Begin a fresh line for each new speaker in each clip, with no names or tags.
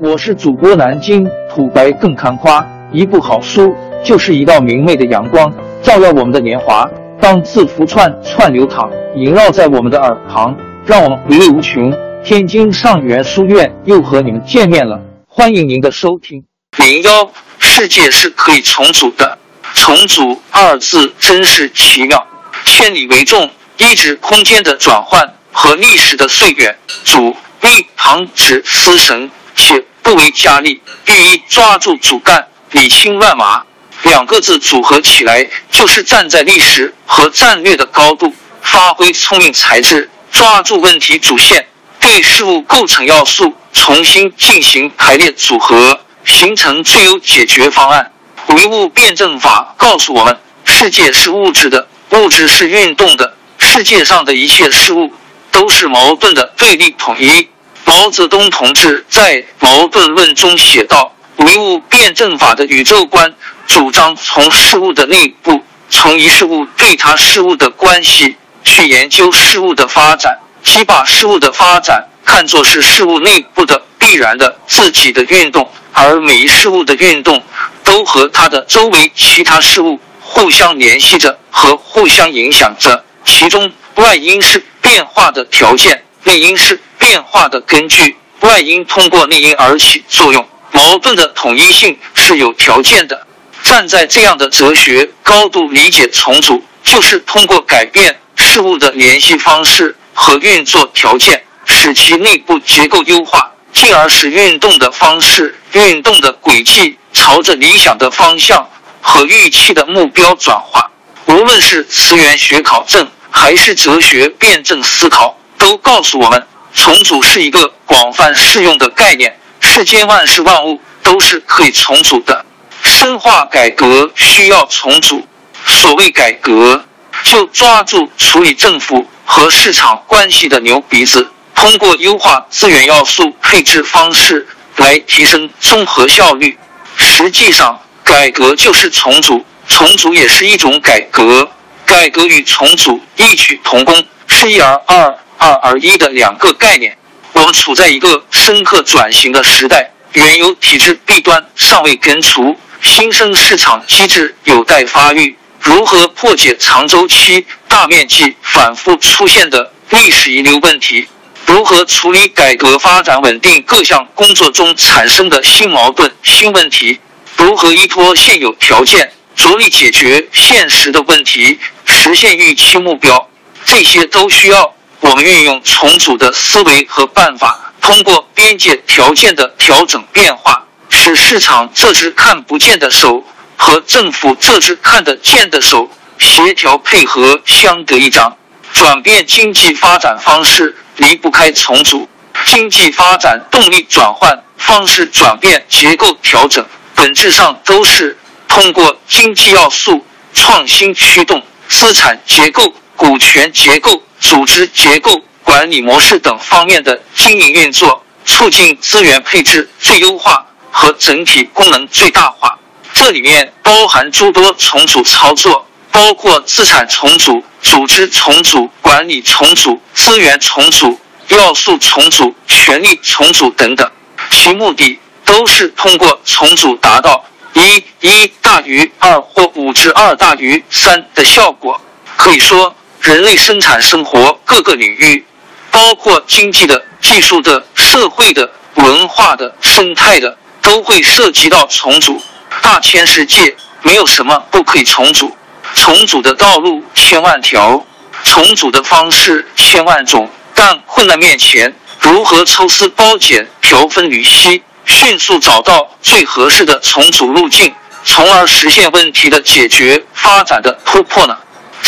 我是主播南京土白更看花，一部好书就是一道明媚的阳光，照耀我们的年华。当字符串串流淌，萦绕在我们的耳旁，让我们回味无穷。天津上元书院又和你们见面了，欢迎您的收听。零幺，世界是可以重组的，重组二字真是奇妙。千里为重，一指空间的转换和历史的岁月。主一旁指思神。且不为加力，寓意抓住主干，理清乱麻。两个字组合起来，就是站在历史和战略的高度，发挥聪明才智，抓住问题主线，对事物构成要素重新进行排列组合，形成最优解决方案。唯物辩证法告诉我们：世界是物质的，物质是运动的，世界上的一切事物都是矛盾的对立统一。毛泽东同志在《矛盾论》中写道：“唯物辩证法的宇宙观主张从事物的内部，从一事物对他事物的关系去研究事物的发展，即把事物的发展看作是事物内部的必然的自己的运动，而每一事物的运动都和它的周围其他事物互相联系着和互相影响着，其中外因是变化的条件，内因是。”变化的根据，外因通过内因而起作用，矛盾的统一性是有条件的。站在这样的哲学高度理解重组，就是通过改变事物的联系方式和运作条件，使其内部结构优化，进而使运动的方式、运动的轨迹朝着理想的方向和预期的目标转化。无论是词源学考证，还是哲学辩证思考，都告诉我们。重组是一个广泛适用的概念，世间万事万物都是可以重组的。深化改革需要重组。所谓改革，就抓住处理政府和市场关系的牛鼻子，通过优化资源要素配置方式来提升综合效率。实际上，改革就是重组，重组也是一种改革。改革与重组异曲同工，是一而二。二而一的两个概念，我们处在一个深刻转型的时代，原有体制弊端尚未根除，新生市场机制有待发育。如何破解长周期、大面积、反复出现的历史遗留问题？如何处理改革发展稳定各项工作中产生的新矛盾、新问题？如何依托现有条件，着力解决现实的问题，实现预期目标？这些都需要。我们运用重组的思维和办法，通过边界条件的调整变化，使市场这只看不见的手和政府这只看得见的手协调配合，相得益彰。转变经济发展方式离不开重组，经济发展动力转换方式转变、结构调整，本质上都是通过经济要素创新驱动资产结构、股权结构。组织结构、管理模式等方面的经营运作，促进资源配置最优化和整体功能最大化。这里面包含诸多重组操作，包括资产重组、组织重组、管理重组、资源重组、要素重组、权力重组等等。其目的都是通过重组达到一一大于二或五至二大于三的效果。可以说。人类生产生活各个领域，包括经济的、技术的、社会的、文化的、生态的，都会涉及到重组。大千世界没有什么不可以重组，重组的道路千万条，重组的方式千万种。但困难面前，如何抽丝剥茧、调分缕析，迅速找到最合适的重组路径，从而实现问题的解决、发展的突破呢？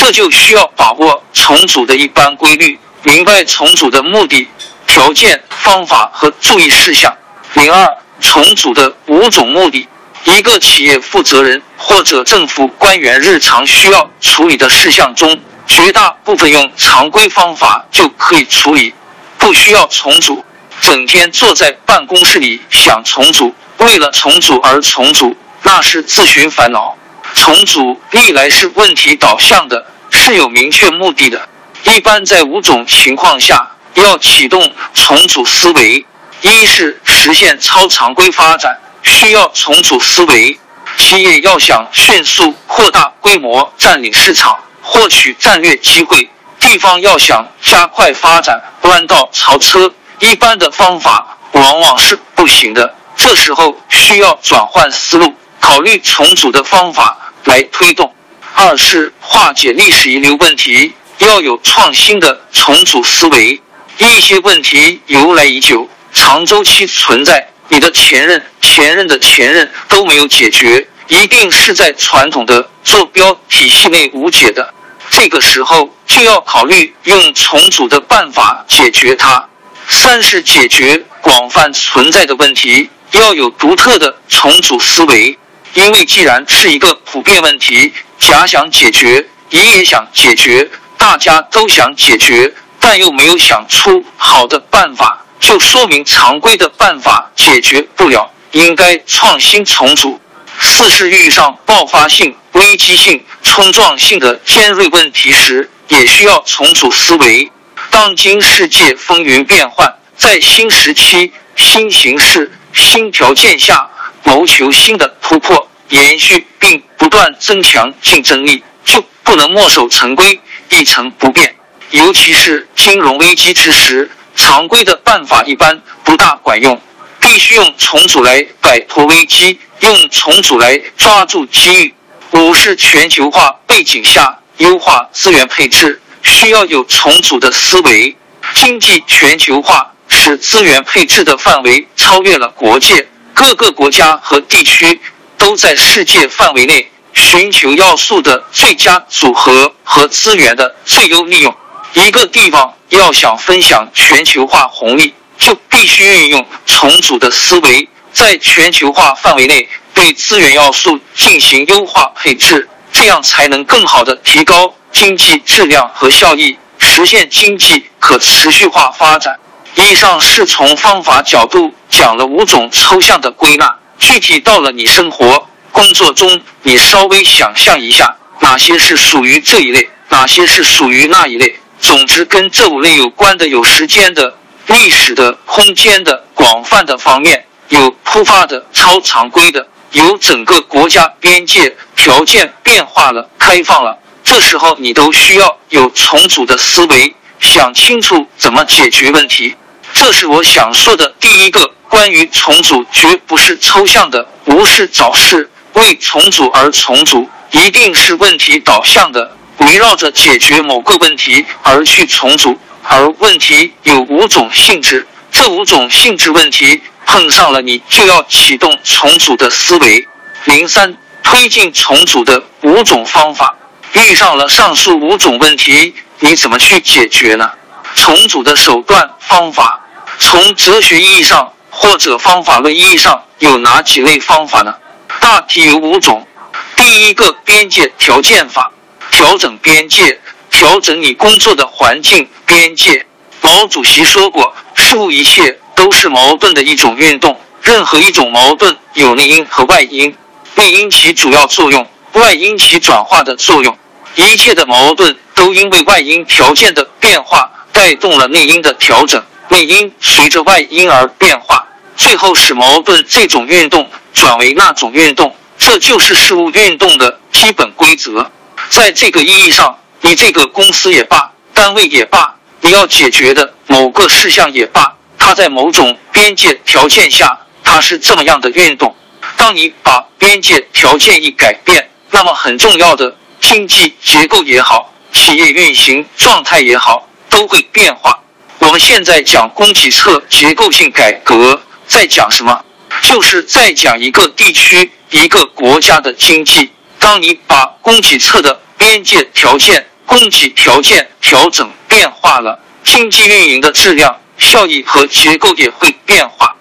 这就需要把握重组的一般规律，明白重组的目的、条件、方法和注意事项。零二，重组的五种目的。一个企业负责人或者政府官员日常需要处理的事项中，绝大部分用常规方法就可以处理，不需要重组。整天坐在办公室里想重组，为了重组而重组，那是自寻烦恼。重组历来是问题导向的，是有明确目的的。一般在五种情况下要启动重组思维：一是实现超常规发展，需要重组思维。企业要想迅速扩大规模、占领市场、获取战略机会，地方要想加快发展、弯道超车，一般的方法往往是不行的。这时候需要转换思路，考虑重组的方法来推动。二是化解历史遗留问题，要有创新的重组思维。一些问题由来已久，长周期存在。你的前任、前任的前任都没有解决，一定是在传统的坐标体系内无解的。这个时候就要考虑用重组的办法解决它。三是解决广泛存在的问题，要有独特的重组思维。因为既然是一个普遍问题，甲想解决，乙也想解决，大家都想解决，但又没有想出好的办法。就说明常规的办法解决不了，应该创新重组。四是遇上爆发性、危机性、冲撞性的尖锐问题时，也需要重组思维。当今世界风云变幻，在新时期、新形势、新条件下，谋求新的突破、延续并不断增强竞争力，就不能墨守成规、一成不变。尤其是金融危机之时。常规的办法一般不大管用，必须用重组来摆脱危机，用重组来抓住机遇。五是全球化背景下优化资源配置，需要有重组的思维。经济全球化使资源配置的范围超越了国界，各个国家和地区都在世界范围内寻求要素的最佳组合和资源的最优利用。一个地方。要想分享全球化红利，就必须运用重组的思维，在全球化范围内对资源要素进行优化配置，这样才能更好的提高经济质量和效益，实现经济可持续化发展。以上是从方法角度讲了五种抽象的归纳，具体到了你生活工作中，你稍微想象一下，哪些是属于这一类，哪些是属于那一类。总之，跟这五类有关的有时间的、历史的、空间的、广泛的方面，有突发的、超常规的，有整个国家边界条件变化了、开放了。这时候你都需要有重组的思维，想清楚怎么解决问题。这是我想说的第一个关于重组，绝不是抽象的无事找事，为重组而重组，一定是问题导向的。围绕着解决某个问题而去重组，而问题有五种性质，这五种性质问题碰上了，你就要启动重组的思维。零三推进重组的五种方法，遇上了上述五种问题，你怎么去解决呢？重组的手段方法，从哲学意义上或者方法论意义上有哪几类方法呢？大体有五种。第一个边界条件法。调整边界，调整你工作的环境边界。毛主席说过：“事物一切都是矛盾的一种运动，任何一种矛盾有内因和外因，内因起主要作用，外因起转化的作用。一切的矛盾都因为外因条件的变化带动了内因的调整，内因随着外因而变化，最后使矛盾这种运动转为那种运动。这就是事物运动的基本规则。”在这个意义上，你这个公司也罢，单位也罢，你要解决的某个事项也罢，它在某种边界条件下，它是这么样的运动。当你把边界条件一改变，那么很重要的经济结构也好，企业运行状态也好，都会变化。我们现在讲供给侧结构性改革，在讲什么？就是在讲一个地区、一个国家的经济。当你把供给侧的边界条件、供给条件调整变化了，经济运营的质量、效益和结构也会变化。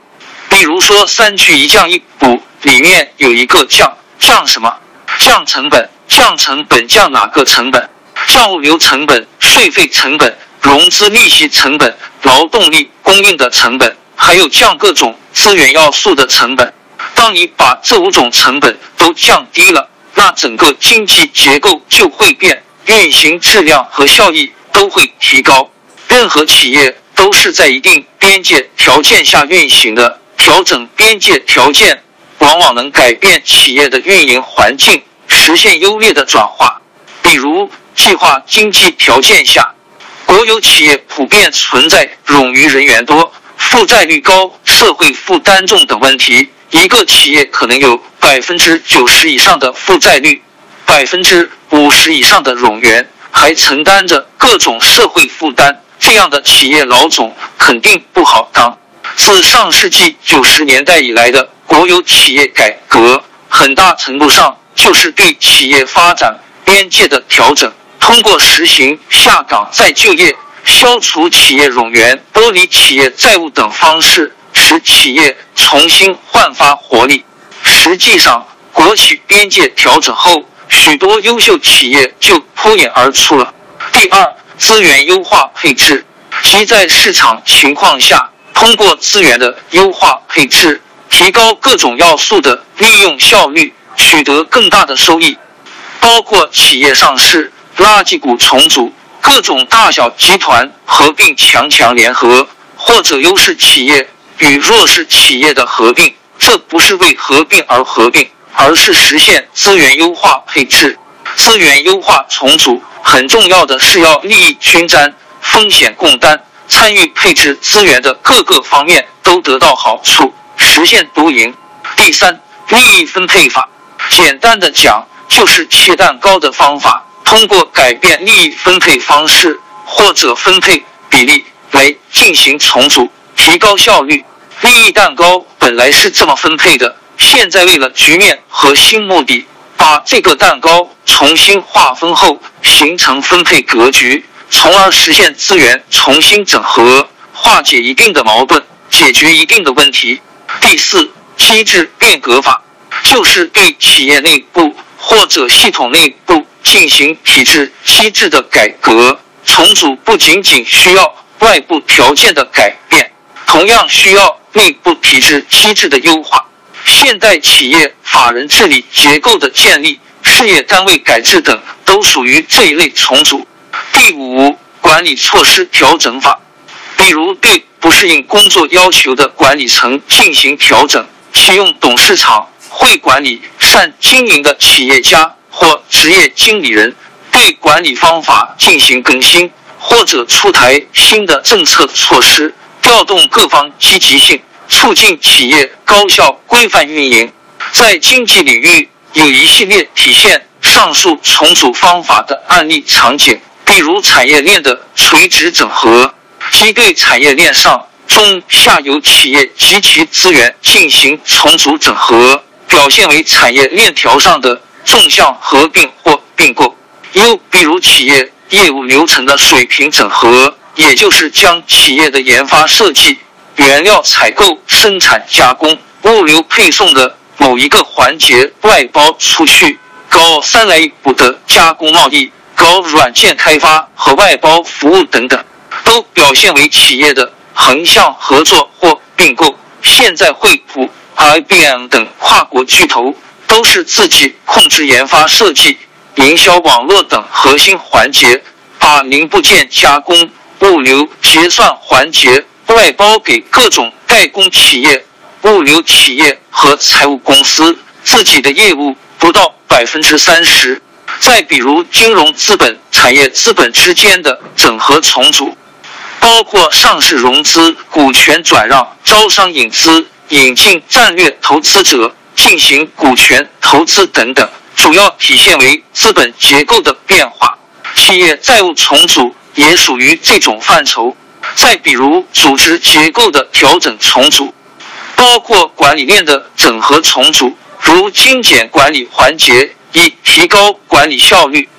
比如说“三去一降一补”里面有一个降，降什么？降成本，降成本，降哪个成本？降物流成本、税费成本、融资利息成本、劳动力供应的成本，还有降各种资源要素的成本。当你把这五种成本都降低了。那整个经济结构就会变，运行质量和效益都会提高。任何企业都是在一定边界条件下运行的，调整边界条件，往往能改变企业的运营环境，实现优劣的转化。比如，计划经济条件下，国有企业普遍存在冗余人员多、负债率高、社会负担重等问题。一个企业可能有百分之九十以上的负债率，百分之五十以上的冗员，还承担着各种社会负担。这样的企业老总肯定不好当。自上世纪九十年代以来的国有企业改革，很大程度上就是对企业发展边界的调整。通过实行下岗再就业、消除企业冗员、剥离企业债务等方式，使企业重新焕发活力。实际上，国企边界调整后，许多优秀企业就脱颖而出了。第二，资源优化配置，即在市场情况下。通过资源的优化配置，提高各种要素的利用效率，取得更大的收益。包括企业上市、垃圾股重组、各种大小集团合并、强强联合，或者优势企业与弱势企业的合并。这不是为合并而合并，而是实现资源优化配置。资源优化重组很重要的是要利益均沾、风险共担。参与配置资源的各个方面都得到好处，实现多赢。第三，利益分配法，简单的讲就是切蛋糕的方法，通过改变利益分配方式或者分配比例来进行重组，提高效率。利益蛋糕本来是这么分配的，现在为了局面和新目的，把这个蛋糕重新划分后，形成分配格局。从而实现资源重新整合，化解一定的矛盾，解决一定的问题。第四，机制变革法就是对企业内部或者系统内部进行体制机制的改革重组，不仅仅需要外部条件的改变，同样需要内部体制机制的优化。现代企业法人治理结构的建立、事业单位改制等，都属于这一类重组。第五，管理措施调整法，比如对不适应工作要求的管理层进行调整，启用董事长、会管理、善经营的企业家或职业经理人，对管理方法进行更新，或者出台新的政策措施，调动各方积极性，促进企业高效规范运营。在经济领域，有一系列体现上述重组方法的案例场景。比如产业链的垂直整合，即对产业链上中下游企业及其资源进行重组整合，表现为产业链条上的纵向合并或并购。又比如企业业务流程的水平整合，也就是将企业的研发设计、原料采购、生产加工、物流配送的某一个环节外包出去，搞三来一补的加工贸易。搞软件开发和外包服务等等，都表现为企业的横向合作或并购。现在惠普、IBM 等跨国巨头都是自己控制研发设计、营销网络等核心环节，把零部件加工、物流结算环节外包给各种代工企业、物流企业和财务公司，自己的业务不到百分之三十。再比如，金融资本、产业资本之间的整合重组，包括上市融资、股权转让、招商引资、引进战略投资者、进行股权投资等等，主要体现为资本结构的变化。企业债务重组也属于这种范畴。再比如，组织结构的调整重组，包括管理链的整合重组，如精简管理环节。以提高管理效率，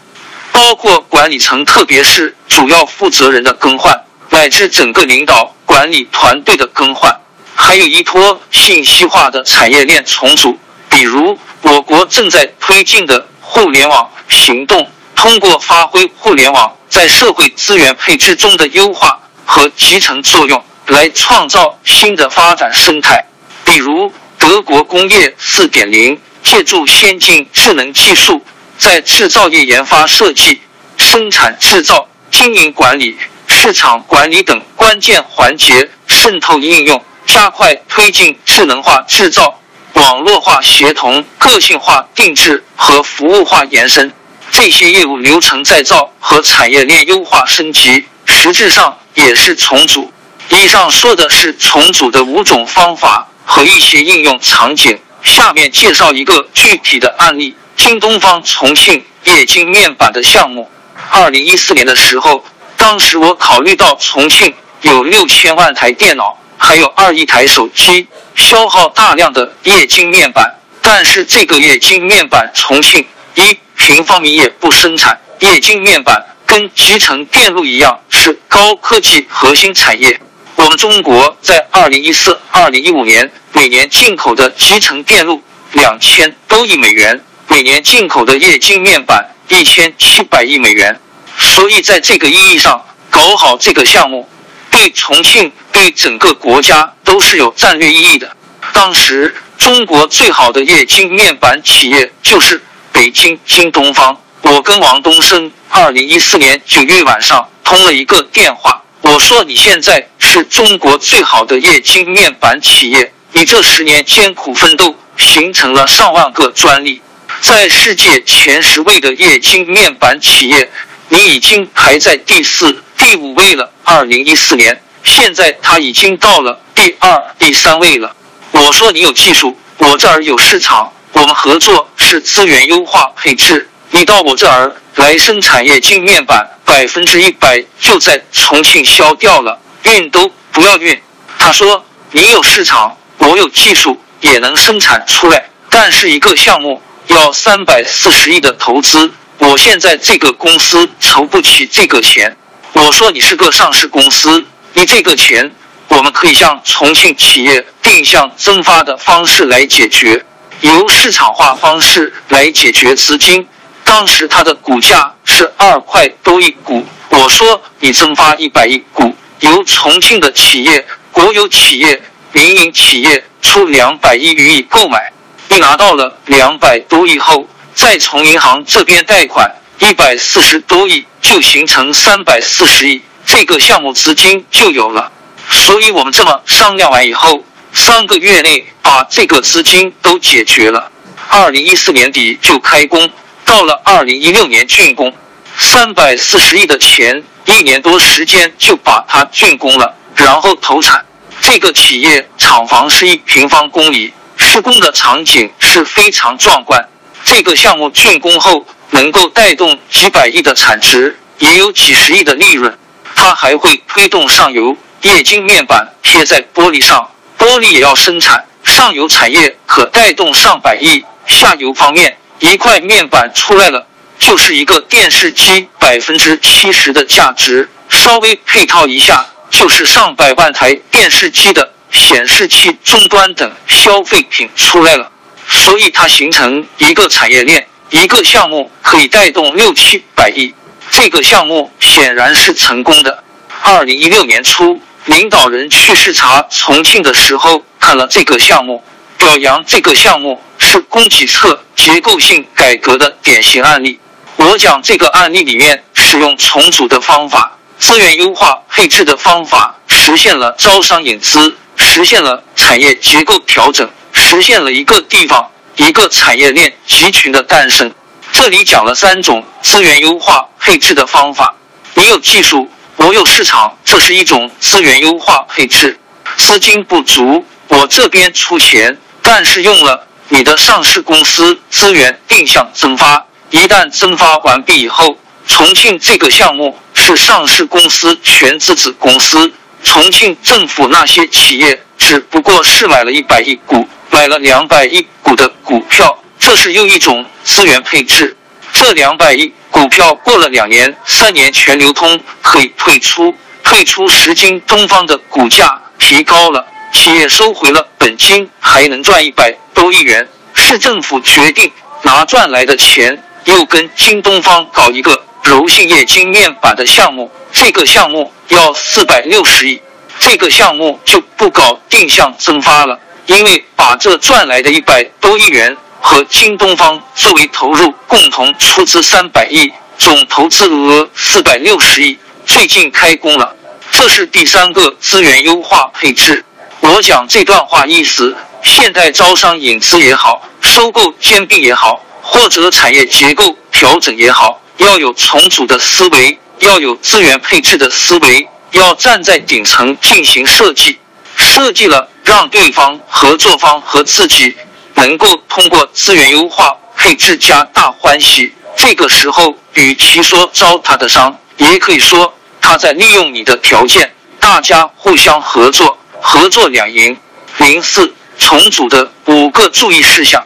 包括管理层，特别是主要负责人的更换，乃至整个领导管理团队的更换，还有依托信息化的产业链重组。比如，我国正在推进的互联网行动，通过发挥互联网在社会资源配置中的优化和集成作用，来创造新的发展生态。比如，德国工业四点零。借助先进智能技术，在制造业研发设计、生产制造、经营管理、市场管理等关键环节渗透应用，加快推进智能化制造、网络化协同、个性化定制和服务化延伸。这些业务流程再造和产业链优化升级，实质上也是重组。以上说的是重组的五种方法和一些应用场景。下面介绍一个具体的案例：京东方重庆液晶面板的项目。二零一四年的时候，当时我考虑到重庆有六千万台电脑，还有二亿台手机，消耗大量的液晶面板。但是这个液晶面板，重庆一平方米也不生产。液晶面板跟集成电路一样，是高科技核心产业。我们中国在二零一四、二零一五年每年进口的集成电路两千多亿美元，每年进口的液晶面板一千七百亿美元。所以在这个意义上，搞好这个项目，对重庆、对整个国家都是有战略意义的。当时中国最好的液晶面板企业就是北京京东方。我跟王东升二零一四年九月晚上通了一个电话，我说：“你现在是中国最好的液晶面板企业，你这十年艰苦奋斗，形成了上万个专利，在世界前十位的液晶面板企业，你已经排在第四、第五位了。二零一四年，现在它已经到了第二、第三位了。我说你有技术，我这儿有市场，我们合作是资源优化配置。”你到我这儿来生产液晶面板，百分之一百就在重庆销掉了，运都不要运。他说：“你有市场，我有技术，也能生产出来。但是一个项目要三百四十亿的投资，我现在这个公司筹不起这个钱。”我说：“你是个上市公司，你这个钱我们可以向重庆企业定向增发的方式来解决，由市场化方式来解决资金。”当时它的股价是二块多一股，我说你增发一百亿股，由重庆的企业、国有企业、民营企业出两百亿余亿购买，你拿到了两百多亿后，再从银行这边贷款一百四十多亿，就形成三百四十亿，这个项目资金就有了。所以我们这么商量完以后，三个月内把这个资金都解决了，二零一四年底就开工。到了二零一六年竣工，三百四十亿的钱，一年多时间就把它竣工了，然后投产。这个企业厂房是一平方公里，施工的场景是非常壮观。这个项目竣工后，能够带动几百亿的产值，也有几十亿的利润。它还会推动上游液晶面板贴在玻璃上，玻璃也要生产，上游产业可带动上百亿。下游方面。一块面板出来了，就是一个电视机百分之七十的价值，稍微配套一下，就是上百万台电视机的显示器终端等消费品出来了。所以它形成一个产业链，一个项目可以带动六七百亿。这个项目显然是成功的。二零一六年初，领导人去视察重庆的时候，看了这个项目，表扬这个项目。是供给侧结构性改革的典型案例。我讲这个案例里面，使用重组的方法、资源优化配置的方法，实现了招商引资，实现了产业结构调整，实现了一个地方一个产业链集群的诞生。这里讲了三种资源优化配置的方法。你有技术，我有市场，这是一种资源优化配置。资金不足，我这边出钱，但是用了。你的上市公司资源定向增发，一旦增发完毕以后，重庆这个项目是上市公司全资子公司，重庆政府那些企业只不过是买了一百亿股，买了两百亿股的股票，这是又一种资源配置。这两百亿股票过了两年、三年全流通，可以退出，退出时京东方的股价提高了。企业收回了本金，还能赚一百多亿元。市政府决定拿赚来的钱，又跟京东方搞一个柔性液晶面板的项目。这个项目要四百六十亿，这个项目就不搞定向增发了，因为把这赚来的一百多亿元和京东方作为投入，共同出资三百亿，总投资额四百六十亿。最近开工了，这是第三个资源优化配置。我讲这段话意思，现代招商引资也好，收购兼并也好，或者产业结构调整也好，要有重组的思维，要有资源配置的思维，要站在顶层进行设计。设计了，让对方、合作方和自己能够通过资源优化配置加大欢喜。这个时候，与其说招他的商，也可以说他在利用你的条件，大家互相合作，合作两赢。零四重组的五个注意事项，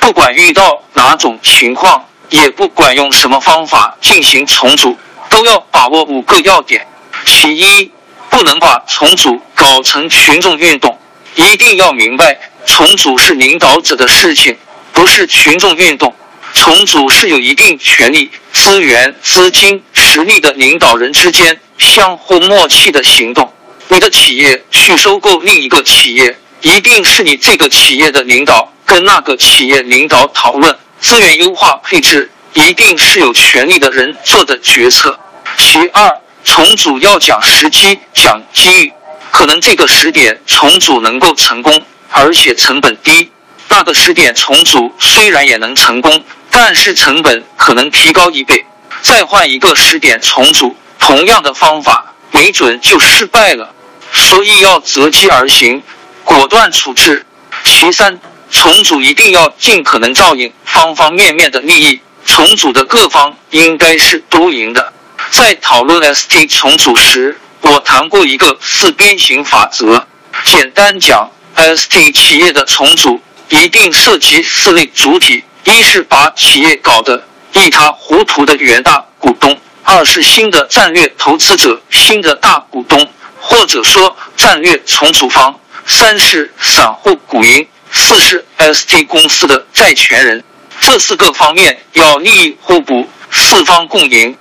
不管遇到哪种情况，也不管用什么方法进行重组，都要把握五个要点。其一，不能把重组搞成群众运动，一定要明白，重组是领导者的事情，不是群众运动。重组是有一定权力、资源、资金、实力的领导人之间相互默契的行动。你的企业去收购另一个企业，一定是你这个企业的领导跟那个企业领导讨论资源优化配置，一定是有权力的人做的决策。其二，重组要讲时机、讲机遇，可能这个时点重组能够成功，而且成本低；那个时点重组虽然也能成功。但是成本可能提高一倍，再换一个时点重组，同样的方法没准就失败了。所以要择机而行，果断处置。其三，重组一定要尽可能照应方方面面的利益，重组的各方应该是多赢的。在讨论 ST 重组时，我谈过一个四边形法则，简单讲，ST 企业的重组一定涉及四类主体。一是把企业搞得一塌糊涂的原大股东，二是新的战略投资者、新的大股东，或者说战略重组方，三是散户股民，四是 ST 公司的债权人。这四个方面要利益互补，四方共赢，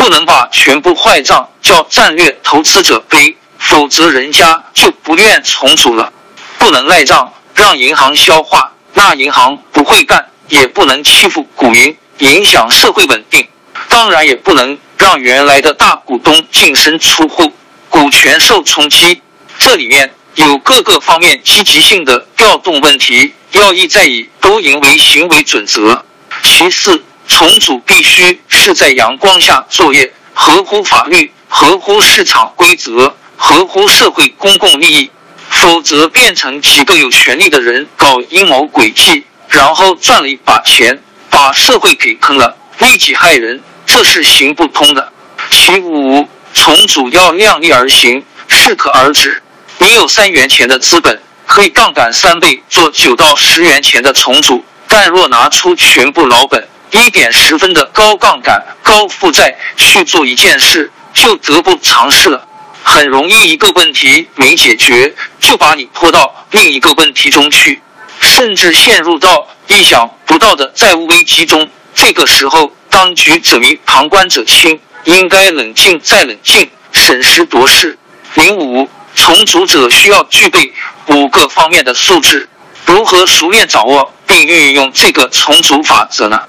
不能把全部坏账叫战略投资者背，否则人家就不愿重组了。不能赖账，让银行消化，那银行不会干。也不能欺负股民，影响社会稳定。当然，也不能让原来的大股东净身出户，股权受冲击。这里面有各个方面积极性的调动问题，要义在以多赢为行为准则。其次，重组必须是在阳光下作业，合乎法律，合乎市场规则，合乎社会公共利益，否则变成几个有权利的人搞阴谋诡计。然后赚了一把钱，把社会给坑了，利己害人，这是行不通的。其五，重组要量力而行，适可而止。你有三元钱的资本，可以杠杆三倍做九到十元钱的重组，但若拿出全部老本，一点十分的高杠杆、高负债去做一件事，就得不偿失了。很容易一个问题没解决，就把你拖到另一个问题中去。甚至陷入到意想不到的债务危机中。这个时候，当局者迷，旁观者清，应该冷静再冷静，审时度势。零五，重组者需要具备五个方面的素质。如何熟练掌握并运用这个重组法则呢？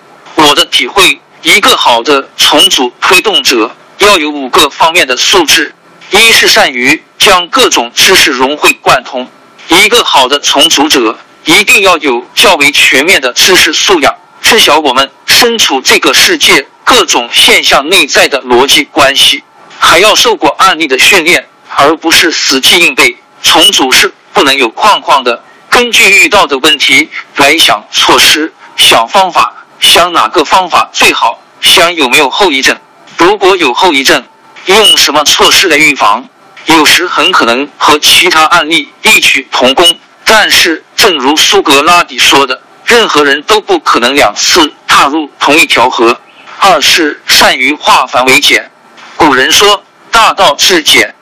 我的体会，一个好的重组推动者要有五个方面的素质：一是善于将各种知识融会贯通。一个好的重组者。一定要有较为全面的知识素养，知晓我们身处这个世界各种现象内在的逻辑关系，还要受过案例的训练，而不是死记硬背。重组是不能有框框的，根据遇到的问题来想措施、想方法，想哪个方法最好，想有没有后遗症。如果有后遗症，用什么措施来预防？有时很可能和其他案例异曲同工。但是，正如苏格拉底说的，任何人都不可能两次踏入同一条河。二是善于化繁为简。古人说“大道至简”，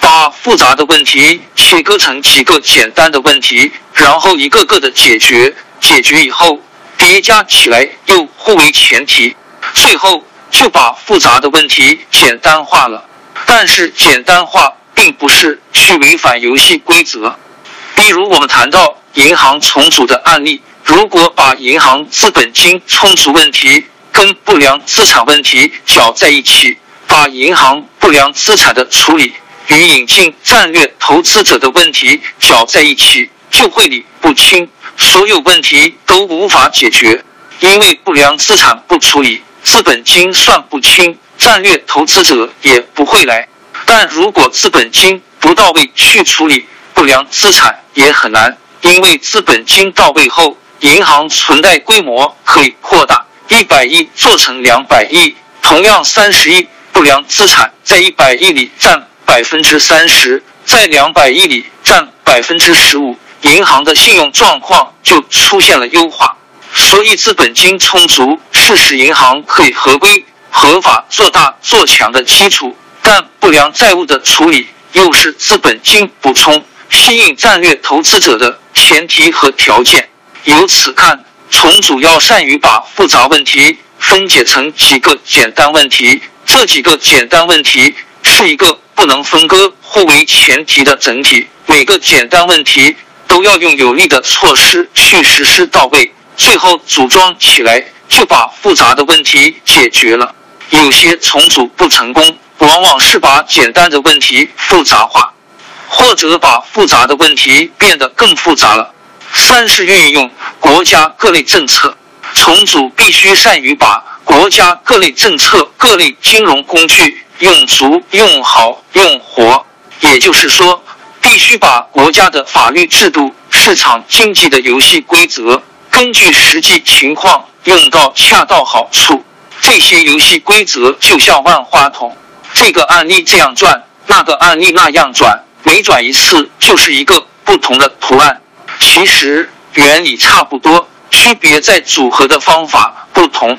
把复杂的问题切割成几个简单的问题，然后一个个的解决。解决以后，叠加起来又互为前提，最后就把复杂的问题简单化了。但是，简单化并不是去违反游戏规则。比如，我们谈到银行重组的案例，如果把银行资本金充足问题跟不良资产问题搅在一起，把银行不良资产的处理与引进战略投资者的问题搅在一起，就会理不清，所有问题都无法解决。因为不良资产不处理，资本金算不清，战略投资者也不会来。但如果资本金不到位去处理不良资产也很难，因为资本金到位后，银行存贷规模可以扩大，一百亿做成两百亿，同样三十亿不良资产在一百亿里占百分之三十，在两百亿里占百分之十五，银行的信用状况就出现了优化。所以，资本金充足是使银行可以合规合法做大做强的基础，但不良债务的处理又是资本金补充、吸引战略投资者的前提和条件。由此看，重组要善于把复杂问题分解成几个简单问题，这几个简单问题是一个不能分割、互为前提的整体，每个简单问题都要用有力的措施去实施到位。最后组装起来就把复杂的问题解决了。有些重组不成功，往往是把简单的问题复杂化，或者把复杂的问题变得更复杂了。三是运用国家各类政策，重组必须善于把国家各类政策、各类金融工具用足、用好、用活。也就是说，必须把国家的法律制度、市场经济的游戏规则。根据实际情况用到恰到好处，这些游戏规则就像万花筒，这个案例这样转，那个案例那样转，每转一次就是一个不同的图案。其实原理差不多，区别在组合的方法不同。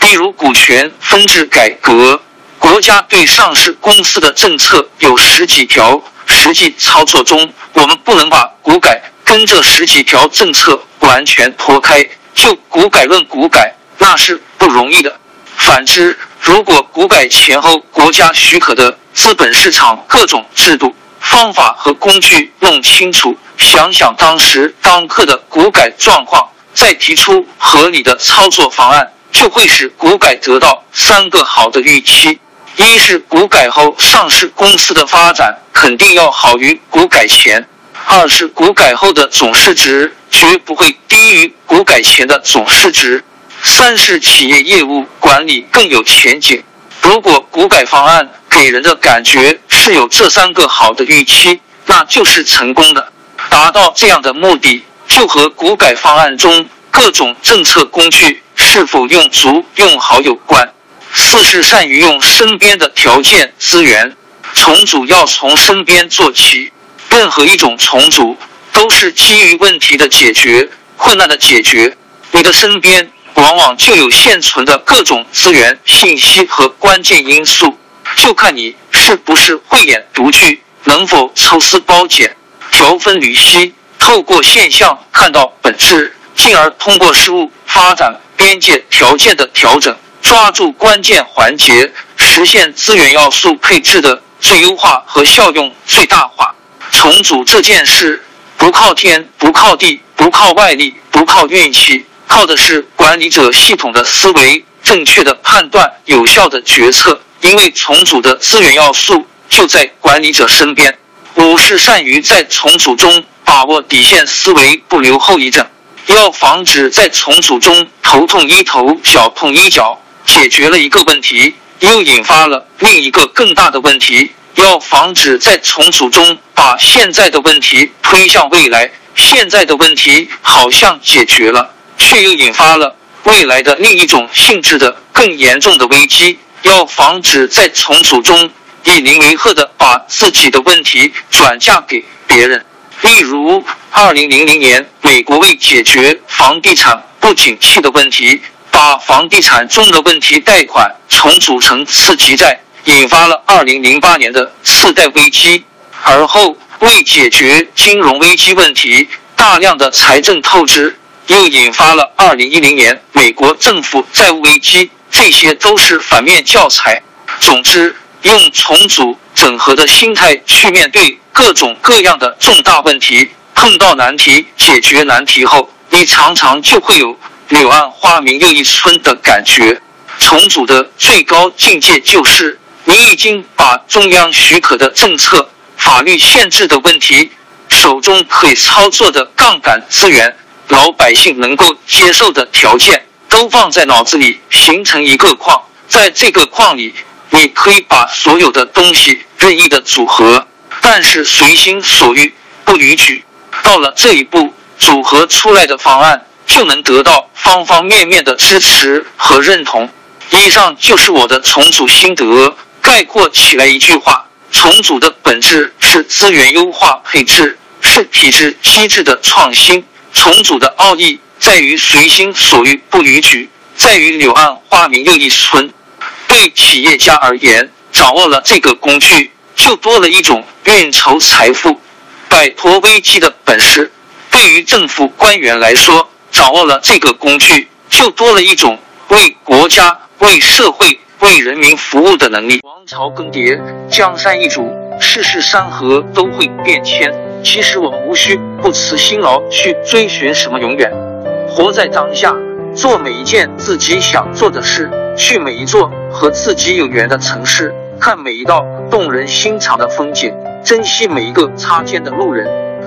例如股权分置改革，国家对上市公司的政策有十几条，实际操作中我们不能把股改跟这十几条政策。完全脱开就股改论股改，那是不容易的。反之，如果股改前后国家许可的资本市场各种制度、方法和工具弄清楚，想想当时当刻的股改状况，再提出合理的操作方案，就会使股改得到三个好的预期：一是股改后上市公司的发展肯定要好于股改前；二是股改后的总市值。绝不会低于股改前的总市值。三是企业业务管理更有前景。如果股改方案给人的感觉是有这三个好的预期，那就是成功的。达到这样的目的，就和股改方案中各种政策工具是否用足用好有关。四是善于用身边的条件资源，重组要从身边做起。任何一种重组。都是基于问题的解决、困难的解决。你的身边往往就有现存的各种资源、信息和关键因素，就看你是不是慧眼独具，能否抽丝剥茧、条分缕析，透过现象看到本质，进而通过事物发展边界条件的调整，抓住关键环节，实现资源要素配置的最优化和效用最大化。重组这件事。不靠天，不靠地，不靠外力，不靠运气，靠的是管理者系统的思维、正确的判断、有效的决策。因为重组的资源要素就在管理者身边。五是善于在重组中把握底线思维，不留后遗症。要防止在重组中头痛医头，脚痛医脚，解决了一个问题，又引发了另一个更大的问题。要防止在重组中把现在的问题推向未来，现在的问题好像解决了，却又引发了未来的另一种性质的更严重的危机。要防止在重组中以邻为壑的把自己的问题转嫁给别人。例如，二零零零年，美国为解决房地产不景气的问题，把房地产中的问题贷款重组成次级债。引发了二零零八年的次贷危机，而后为解决金融危机问题，大量的财政透支，又引发了二零一零年美国政府债务危机，这些都是反面教材。总之，用重组整合的心态去面对各种各样的重大问题，碰到难题解决难题后，你常常就会有柳暗花明又一村的感觉。重组的最高境界就是。你已经把中央许可的政策、法律限制的问题手中可以操作的杠杆资源，老百姓能够接受的条件，都放在脑子里，形成一个框。在这个框里，你可以把所有的东西任意的组合，但是随心所欲，不逾矩。到了这一步，组合出来的方案就能得到方方面面的支持和认同。以上就是我的重组心得，概括起来一句话：重组的本质是资源优化配置。是体制机制的创新，重组的奥义在于随心所欲不逾矩，在于柳暗花明又一村。对企业家而言，掌握了这个工具，就多了一种运筹财富、摆脱危机的本事；对于政府官员来说，掌握了这个工具，就多了一种为国家、为社会、为人民服务的能力。王朝更迭，江山易主，世事山河都会变迁。其实我们无需不辞辛劳去追寻什么永远，活在当下，做每一件自己想做的事，去每一座和自己有缘的城市，看每一道动人心肠的风景，珍惜每一个擦肩的路人。